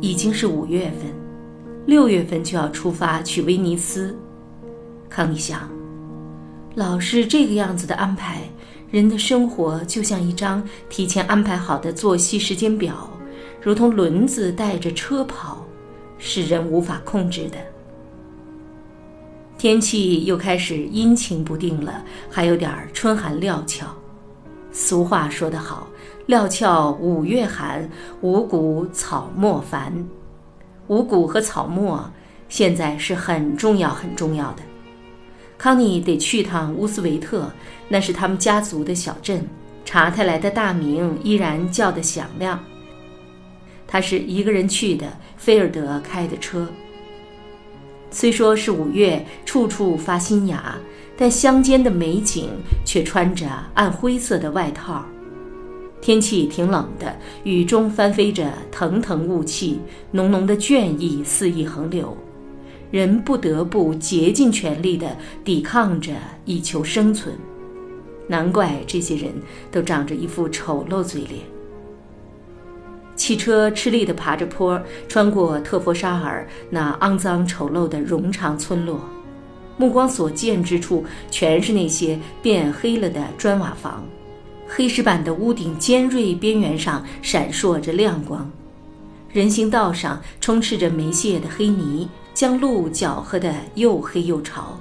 已经是五月份，六月份就要出发去威尼斯。康妮想，老是这个样子的安排，人的生活就像一张提前安排好的作息时间表，如同轮子带着车跑，是人无法控制的。天气又开始阴晴不定了，还有点春寒料峭。俗话说得好，“料峭五月寒，五谷草木繁。”五谷和草木现在是很重要、很重要的。康妮得去趟乌斯维特，那是他们家族的小镇。查泰莱的大名依然叫得响亮。他是一个人去的，菲尔德开的车。虽说是五月，处处发新芽，但乡间的美景却穿着暗灰色的外套。天气挺冷的，雨中翻飞着腾腾雾气，浓浓的倦意肆意横流，人不得不竭尽全力地抵抗着，以求生存。难怪这些人都长着一副丑陋嘴脸。汽车吃力地爬着坡，穿过特佛沙尔那肮脏丑陋的冗长村落，目光所见之处全是那些变黑了的砖瓦房，黑石板的屋顶尖锐边缘上闪烁着亮光，人行道上充斥着没泄的黑泥，将路搅和得又黑又潮，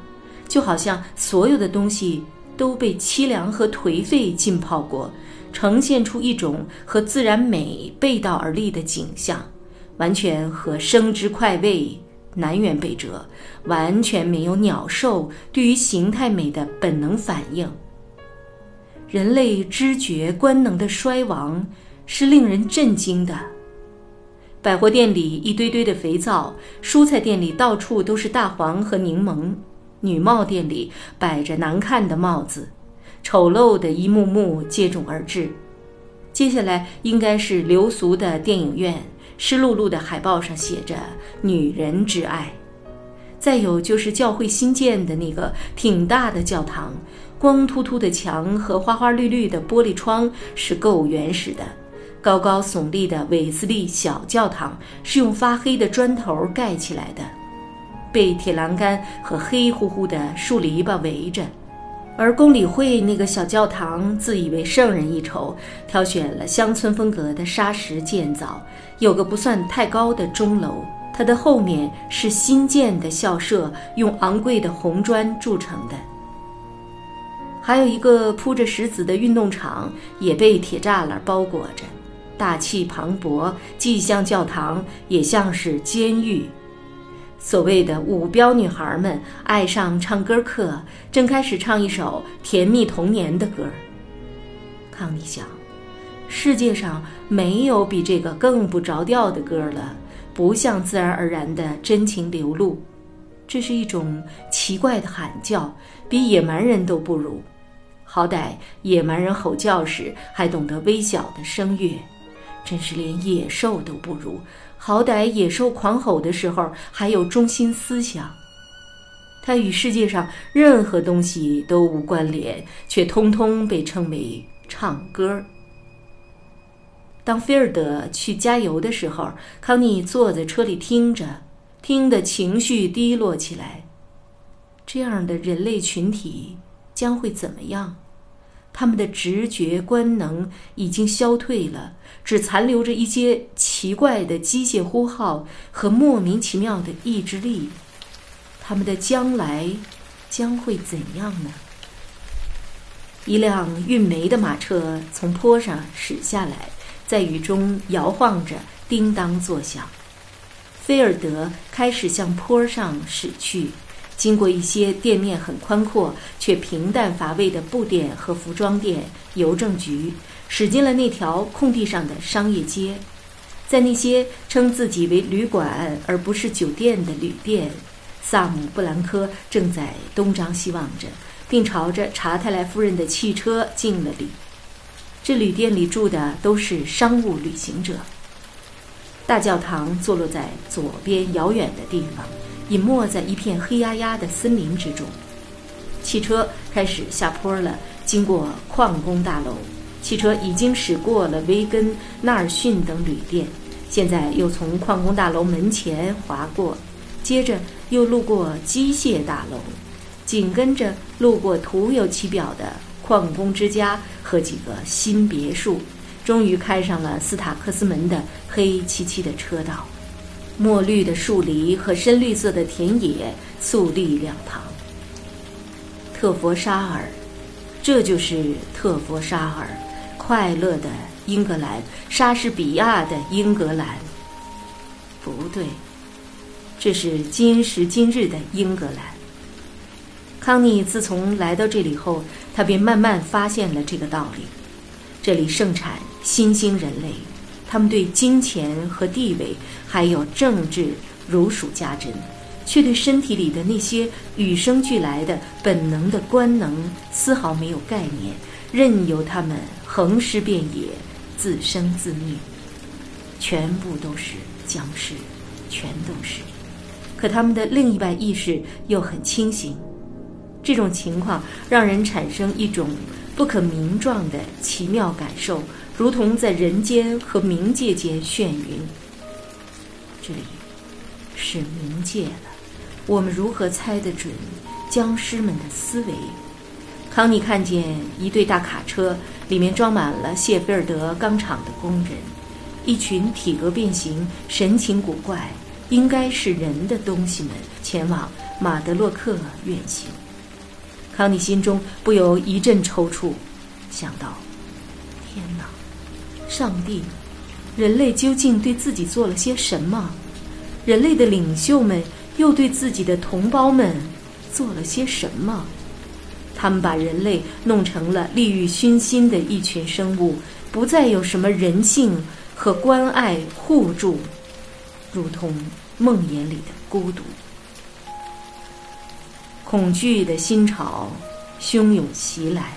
就好像所有的东西都被凄凉和颓废浸泡过。呈现出一种和自然美背道而立的景象，完全和生之快慰南辕北辙，完全没有鸟兽对于形态美的本能反应。人类知觉官能的衰亡是令人震惊的。百货店里一堆堆的肥皂，蔬菜店里到处都是大黄和柠檬，女帽店里摆着难看的帽子。丑陋的一幕幕接踵而至，接下来应该是流俗的电影院，湿漉漉的海报上写着“女人之爱”，再有就是教会新建的那个挺大的教堂，光秃秃的墙和花花绿绿的玻璃窗是够原始的，高高耸立的韦斯利小教堂是用发黑的砖头盖起来的，被铁栏杆和黑乎乎的树篱笆围着。而公理会那个小教堂自以为胜人一筹，挑选了乡村风格的砂石建造，有个不算太高的钟楼。它的后面是新建的校舍，用昂贵的红砖筑成的。还有一个铺着石子的运动场，也被铁栅栏包裹着，大气磅礴，既像教堂，也像是监狱。所谓的五标女孩们爱上唱歌课，正开始唱一首甜蜜童年的歌。康妮想，世界上没有比这个更不着调的歌了，不像自然而然的真情流露，这是一种奇怪的喊叫，比野蛮人都不如。好歹野蛮人吼叫时还懂得微小的声乐，真是连野兽都不如。好歹野兽狂吼的时候还有中心思想，它与世界上任何东西都无关联，却通通被称为唱歌。当菲尔德去加油的时候，康妮坐在车里听着，听得情绪低落起来。这样的人类群体将会怎么样？他们的直觉官能已经消退了，只残留着一些奇怪的机械呼号和莫名其妙的意志力。他们的将来将会怎样呢？一辆运煤的马车从坡上驶下来，在雨中摇晃着，叮当作响。菲尔德开始向坡上驶去。经过一些店面很宽阔却平淡乏味的布店和服装店、邮政局，驶进了那条空地上的商业街。在那些称自己为旅馆而不是酒店的旅店，萨姆·布兰科正在东张西望着，并朝着查泰莱夫人的汽车敬了礼。这旅店里住的都是商务旅行者。大教堂坐落在左边遥远的地方，隐没在一片黑压压的森林之中。汽车开始下坡了，经过矿工大楼。汽车已经驶过了维根、纳尔逊等旅店，现在又从矿工大楼门前划过，接着又路过机械大楼，紧跟着路过徒有其表的矿工之家和几个新别墅，终于开上了斯塔克斯门的黑漆漆的车道。墨绿的树篱和深绿色的田野肃立两旁。特佛沙尔，这就是特佛沙尔。快乐的英格兰，莎士比亚的英格兰。不对，这是今时今日的英格兰。康妮自从来到这里后，他便慢慢发现了这个道理：这里盛产新兴人类，他们对金钱和地位还有政治如数家珍，却对身体里的那些与生俱来的本能的官能丝毫没有概念。任由他们横尸遍野，自生自灭，全部都是僵尸，全都是。可他们的另一半意识又很清醒，这种情况让人产生一种不可名状的奇妙感受，如同在人间和冥界间眩晕。这里是冥界了，我们如何猜得准僵尸们的思维？康妮看见一对大卡车，里面装满了谢菲尔德钢厂的工人，一群体格变形、神情古怪、应该是人的东西们前往马德洛克远行。康妮心中不由一阵抽搐，想到：天哪，上帝，人类究竟对自己做了些什么？人类的领袖们又对自己的同胞们做了些什么？他们把人类弄成了利欲熏心的一群生物，不再有什么人性和关爱互助，如同梦魇里的孤独。恐惧的心潮汹涌袭来，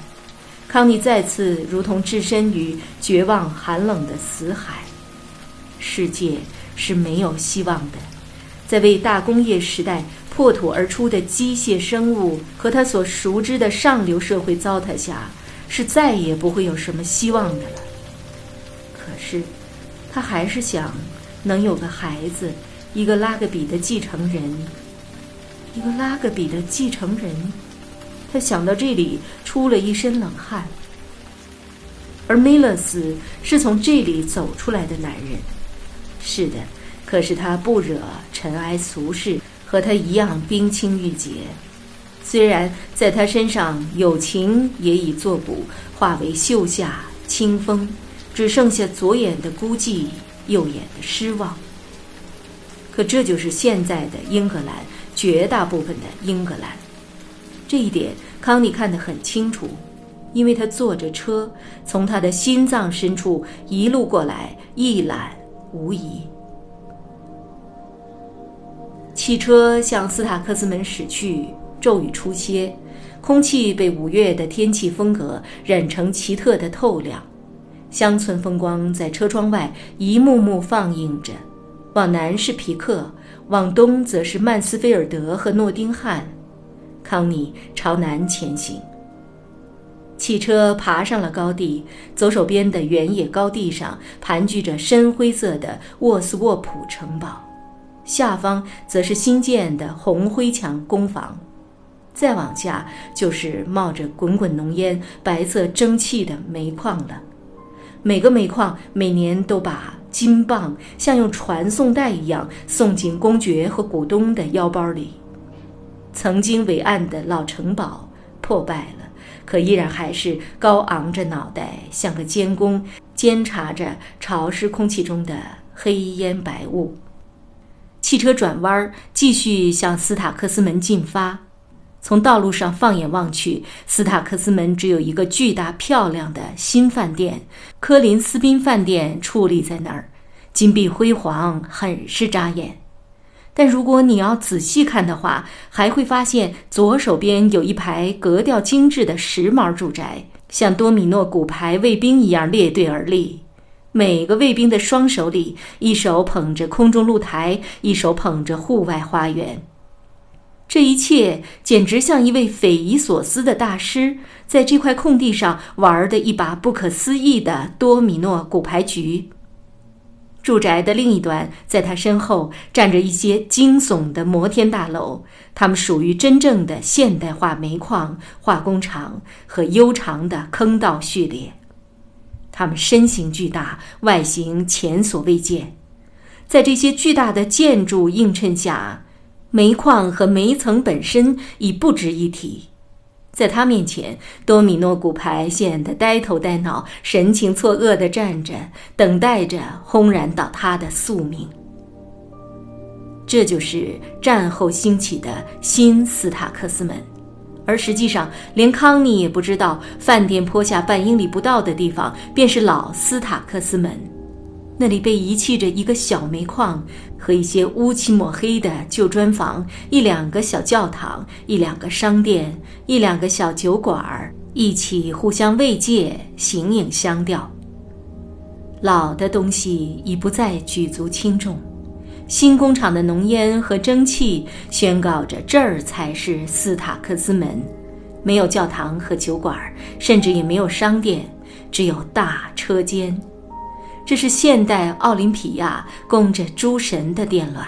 康妮再次如同置身于绝望寒冷的死海。世界是没有希望的，在为大工业时代。破土而出的机械生物和他所熟知的上流社会糟蹋下，是再也不会有什么希望的了。可是，他还是想能有个孩子，一个拉格比的继承人，一个拉格比的继承人。他想到这里，出了一身冷汗。而梅勒斯是从这里走出来的男人，是的，可是他不惹尘埃俗世。和他一样冰清玉洁，虽然在他身上友情也已作古，化为袖下清风，只剩下左眼的孤寂，右眼的失望。可这就是现在的英格兰，绝大部分的英格兰。这一点康妮看得很清楚，因为他坐着车从他的心脏深处一路过来，一览无遗。汽车向斯塔克斯门驶去，骤雨初歇，空气被五月的天气风格染成奇特的透亮，乡村风光在车窗外一幕幕放映着。往南是皮克，往东则是曼斯菲尔德和诺丁汉。康妮朝南前行。汽车爬上了高地，左手边的原野高地上盘踞着深灰色的沃斯沃普城堡。下方则是新建的红灰墙工房，再往下就是冒着滚滚浓烟、白色蒸汽的煤矿了。每个煤矿每年都把金棒像用传送带一样送进公爵和股东的腰包里。曾经伟岸的老城堡破败了，可依然还是高昂着脑袋，像个监工，监察着潮湿空气中的黑烟白雾。汽车转弯，继续向斯塔克斯门进发。从道路上放眼望去，斯塔克斯门只有一个巨大漂亮的新饭店——科林斯宾饭店矗立在那儿，金碧辉煌，很是扎眼。但如果你要仔细看的话，还会发现左手边有一排格调精致的时髦住宅，像多米诺骨牌卫兵一样列队而立。每个卫兵的双手里，一手捧着空中露台，一手捧着户外花园。这一切简直像一位匪夷所思的大师在这块空地上玩的一把不可思议的多米诺骨牌局。住宅的另一端，在他身后站着一些惊悚的摩天大楼，它们属于真正的现代化煤矿、化工厂和悠长的坑道序列。它们身形巨大，外形前所未见。在这些巨大的建筑映衬下，煤矿和煤层本身已不值一提。在他面前，多米诺骨牌显得呆头呆脑、神情错愕地站着，等待着轰然倒塌的宿命。这就是战后兴起的新斯塔克斯门，而实际上，连康妮也不知道，饭店坡下半英里不到的地方便是老斯塔克斯门。那里被遗弃着一个小煤矿和一些乌漆抹黑的旧砖房，一两个小教堂，一两个商店，一两个小酒馆儿，一起互相慰藉，形影相吊。老的东西已不再举足轻重，新工厂的浓烟和蒸汽宣告着这儿才是斯塔克斯门，没有教堂和酒馆，甚至也没有商店，只有大车间。这是现代奥林匹亚供着诸神的殿卵，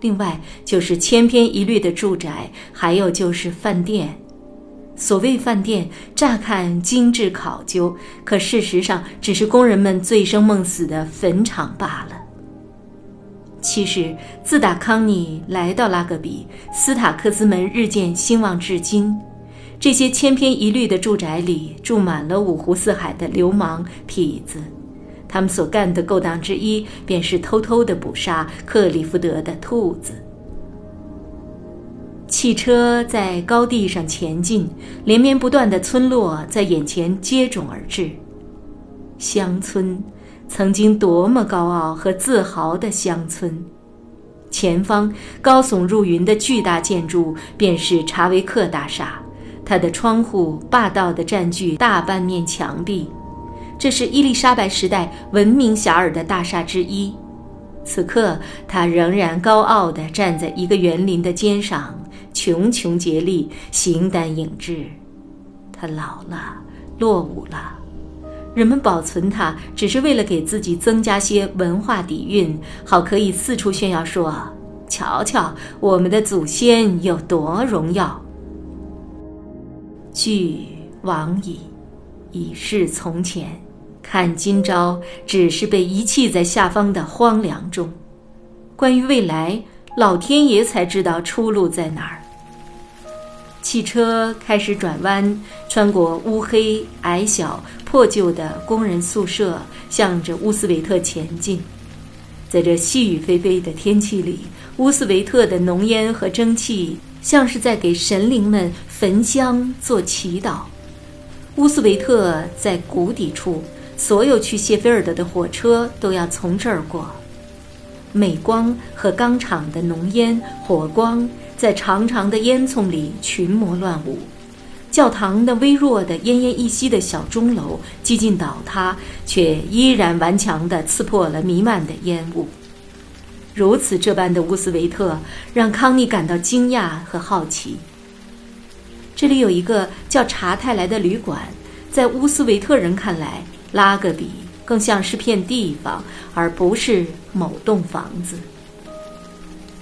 另外就是千篇一律的住宅，还有就是饭店。所谓饭店，乍看精致考究，可事实上只是工人们醉生梦死的坟场罢了。其实，自打康妮来到拉格比，斯塔克斯门日渐兴旺至今，这些千篇一律的住宅里住满了五湖四海的流氓痞子。他们所干的勾当之一，便是偷偷的捕杀克里福德的兔子。汽车在高地上前进，连绵不断的村落在眼前接踵而至。乡村，曾经多么高傲和自豪的乡村！前方高耸入云的巨大建筑，便是查维克大厦，它的窗户霸道地占据大半面墙壁。这是伊丽莎白时代闻名遐迩的大厦之一，此刻它仍然高傲地站在一个园林的肩上，茕茕孑立，形单影只。它老了，落伍了，人们保存它，只是为了给自己增加些文化底蕴，好可以四处炫耀说：“瞧瞧，我们的祖先有多荣耀。”俱往矣，已是从前。看今朝，只是被遗弃在下方的荒凉中。关于未来，老天爷才知道出路在哪儿。汽车开始转弯，穿过乌黑、矮小、破旧的工人宿舍，向着乌斯维特前进。在这细雨霏霏的天气里，乌斯维特的浓烟和蒸汽像是在给神灵们焚香做祈祷。乌斯维特在谷底处。所有去谢菲尔德的火车都要从这儿过。镁光和钢厂的浓烟、火光在长长的烟囱里群魔乱舞。教堂的微弱的、奄奄一息的小钟楼几近倒塌，却依然顽强地刺破了弥漫的烟雾。如此这般的乌斯维特，让康妮感到惊讶和好奇。这里有一个叫查泰莱的旅馆，在乌斯维特人看来。拉格比更像是片地方，而不是某栋房子。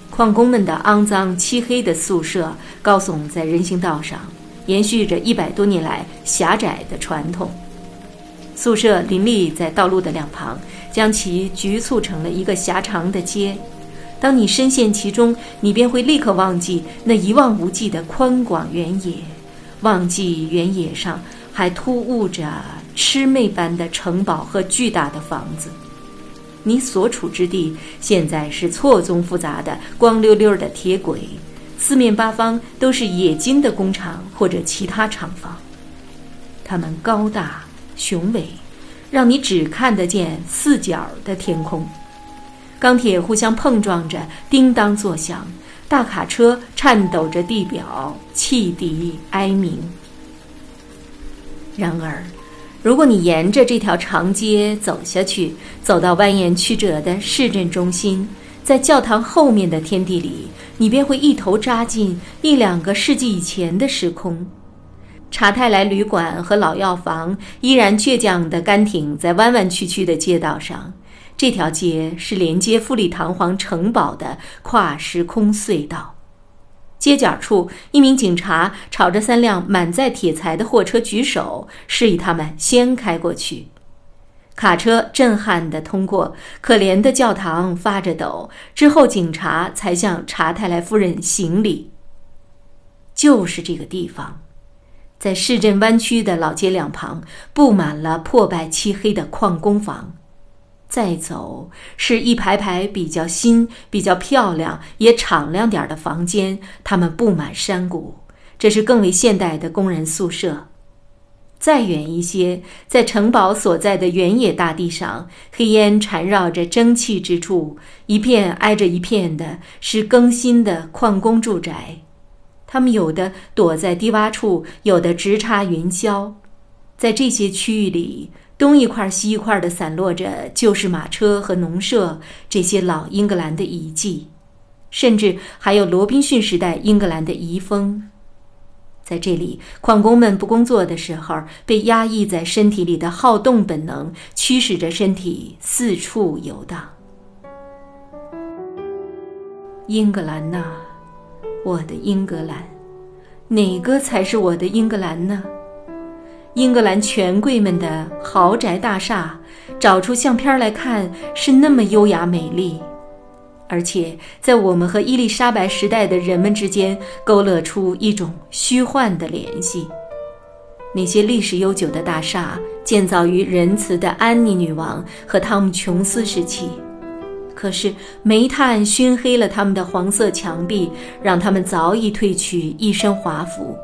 矿工们的肮脏漆黑的宿舍高耸在人行道上，延续着一百多年来狭窄的传统。宿舍林立在道路的两旁，将其局促成了一个狭长的街。当你深陷其中，你便会立刻忘记那一望无际的宽广原野，忘记原野上还突兀着。魑魅般的城堡和巨大的房子，你所处之地现在是错综复杂的光溜溜的铁轨，四面八方都是冶金的工厂或者其他厂房。它们高大雄伟，让你只看得见四角的天空。钢铁互相碰撞着，叮当作响；大卡车颤抖着地表，汽笛哀鸣。然而，如果你沿着这条长街走下去，走到蜿蜒曲折的市镇中心，在教堂后面的天地里，你便会一头扎进一两个世纪以前的时空。查泰莱旅馆和老药房依然倔强地干挺在弯弯曲曲的街道上。这条街是连接富丽堂皇城堡的跨时空隧道。街角处，一名警察朝着三辆满载铁材的货车举手，示意他们先开过去。卡车震撼地通过，可怜的教堂发着抖。之后，警察才向查泰莱夫人行礼。就是这个地方。在市镇弯曲的老街两旁，布满了破败漆黑的矿工房。再走，是一排排比较新、比较漂亮、也敞亮点的房间，它们布满山谷。这是更为现代的工人宿舍。再远一些，在城堡所在的原野大地上，黑烟缠绕着蒸汽之处，一片挨着一片的，是更新的矿工住宅。他们有的躲在低洼处，有的直插云霄。在这些区域里，东一块西一块的散落着旧式马车和农舍，这些老英格兰的遗迹，甚至还有罗宾逊时代英格兰的遗风。在这里，矿工们不工作的时候，被压抑在身体里的好动本能驱使着身体四处游荡。英格兰呐！我的英格兰，哪个才是我的英格兰呢？英格兰权贵们的豪宅大厦，找出相片来看是那么优雅美丽，而且在我们和伊丽莎白时代的人们之间勾勒出一种虚幻的联系。那些历史悠久的大厦，建造于仁慈的安妮女王和汤姆·琼斯时期。可是煤炭熏黑了他们的黄色墙壁，让他们早已褪去一身华服。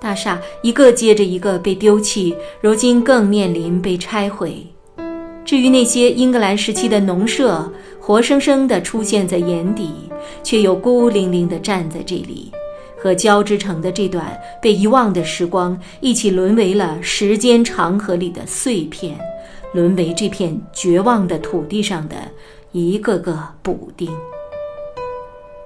大厦一个接着一个被丢弃，如今更面临被拆毁。至于那些英格兰时期的农舍，活生生地出现在眼底，却又孤零零地站在这里，和交织成的这段被遗忘的时光一起沦为了时间长河里的碎片，沦为这片绝望的土地上的。一个个补丁。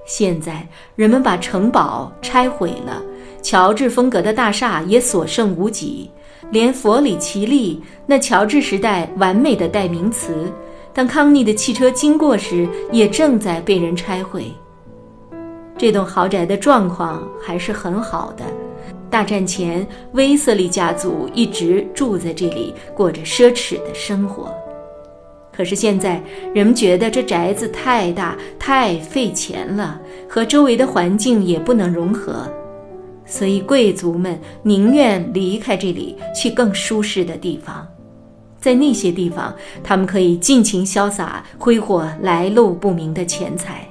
现在人们把城堡拆毁了，乔治风格的大厦也所剩无几，连佛里奇利那乔治时代完美的代名词，当康妮的汽车经过时，也正在被人拆毁。这栋豪宅的状况还是很好的，大战前威瑟利家族一直住在这里，过着奢侈的生活。可是现在，人们觉得这宅子太大、太费钱了，和周围的环境也不能融合，所以贵族们宁愿离开这里，去更舒适的地方。在那些地方，他们可以尽情潇洒，挥霍来路不明的钱财。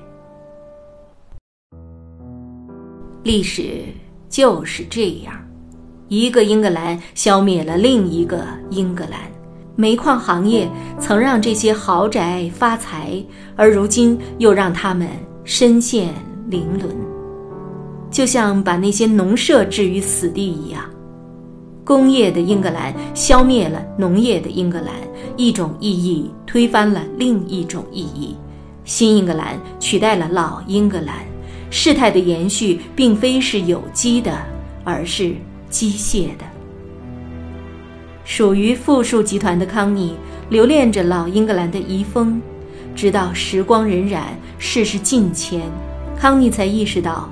历史就是这样，一个英格兰消灭了另一个英格兰。煤矿行业曾让这些豪宅发财，而如今又让他们身陷囹圄，就像把那些农舍置于死地一样。工业的英格兰消灭了农业的英格兰，一种意义推翻了另一种意义，新英格兰取代了老英格兰。事态的延续并非是有机的，而是机械的。属于富庶集团的康妮留恋着老英格兰的遗风，直到时光荏苒，世事境迁，康妮才意识到，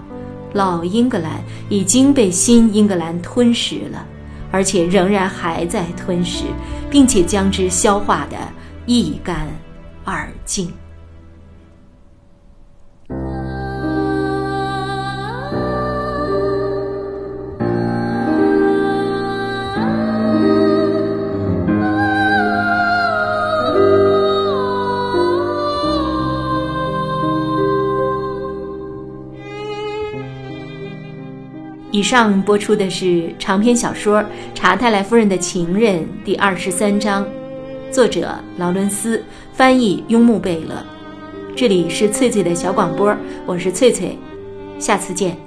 老英格兰已经被新英格兰吞食了，而且仍然还在吞食，并且将之消化得一干二净。以上播出的是长篇小说《查泰莱夫人的情人》第二十三章，作者劳伦斯，翻译雍木贝勒。这里是翠翠的小广播，我是翠翠，下次见。